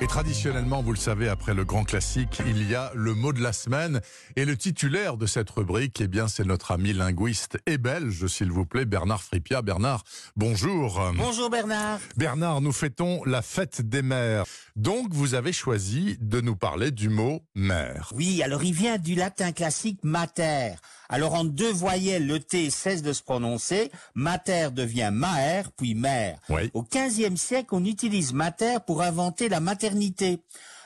Et traditionnellement, vous le savez, après le grand classique, il y a le mot de la semaine. Et le titulaire de cette rubrique, eh bien, c'est notre ami linguiste et belge, s'il vous plaît, Bernard Fripia. Bernard, bonjour. Bonjour Bernard. Bernard, nous fêtons la fête des mères. Donc, vous avez choisi de nous parler du mot mère. Oui, alors il vient du latin classique mater. Alors en deux voyelles, le T cesse de se prononcer, mater devient maer, puis mère. Oui. Au XVe siècle, on utilise mater pour inventer la maternité.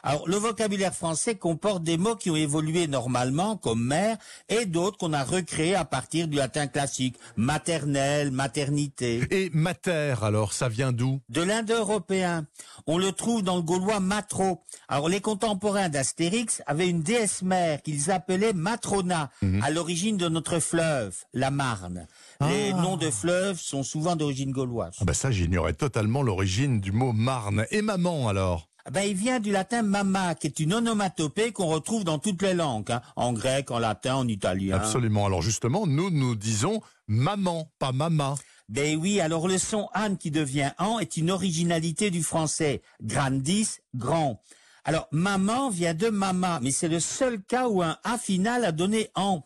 Alors le vocabulaire français comporte des mots qui ont évolué normalement, comme mère, et d'autres qu'on a recréés à partir du latin classique, maternelle, maternité. Et mater, alors, ça vient d'où? De l'indo-européen. On le trouve dans le gaulois matro. Alors les contemporains d'Astérix avaient une déesse mère qu'ils appelaient Matrona, à l'origine de notre fleuve, la Marne. Les Ah. noms de fleuves sont souvent d'origine gauloise. ah ben Ça, j'ignorais totalement l'origine du mot Marne. Et maman, alors? Ben, il vient du latin mama, qui est une onomatopée qu'on retrouve dans toutes les langues, hein. en grec, en latin, en italien. Absolument. Alors justement, nous, nous disons maman, pas mama. Ben oui, alors le son an qui devient an est une originalité du français. Grandis, grand. Alors maman vient de mama, mais c'est le seul cas où un a final a donné an.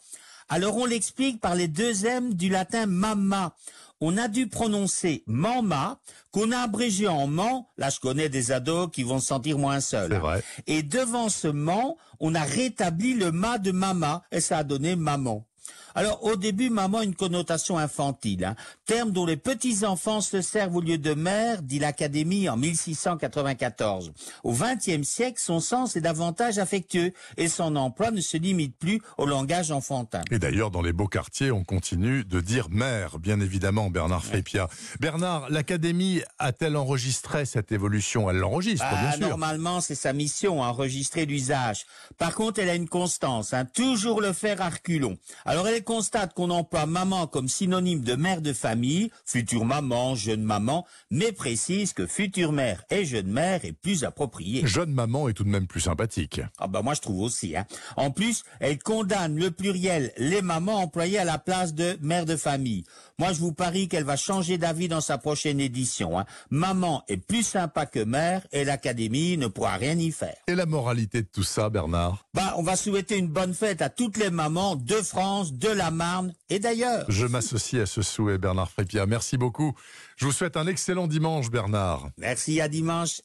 Alors on l'explique par les deux M du latin mama. On a dû prononcer mama, qu'on a abrégé en man. Là, je connais des ados qui vont se sentir moins seuls. C'est vrai. Et devant ce man, on a rétabli le ma de mama, et ça a donné maman. Alors, au début, maman a une connotation infantile, hein, terme dont les petits-enfants se servent au lieu de mère, dit l'Académie en 1694. Au XXe siècle, son sens est davantage affectueux et son emploi ne se limite plus au langage enfantin. Et d'ailleurs, dans les beaux quartiers, on continue de dire mère, bien évidemment, Bernard Frépia. Bernard, l'Académie a-t-elle enregistré cette évolution? Elle l'enregistre, Ah, bien sûr. normalement, c'est sa mission, enregistrer l'usage. Par contre, elle a une constance, hein, toujours le faire à reculons. Alors, elle constate qu'on emploie maman comme synonyme de mère de famille, future maman, jeune maman, mais précise que future mère et jeune mère est plus approprié. Jeune maman est tout de même plus sympathique. Ah bah moi je trouve aussi. Hein. En plus, elle condamne le pluriel les mamans employées à la place de mère de famille. Moi je vous parie qu'elle va changer d'avis dans sa prochaine édition. Hein. Maman est plus sympa que mère et l'Académie ne pourra rien y faire. Et la moralité de tout ça, Bernard? Bah on va souhaiter une bonne fête à toutes les mamans de France, de la Marne et d'ailleurs. Je m'associe à ce souhait, Bernard Frépia. Merci beaucoup. Je vous souhaite un excellent dimanche, Bernard. Merci à dimanche.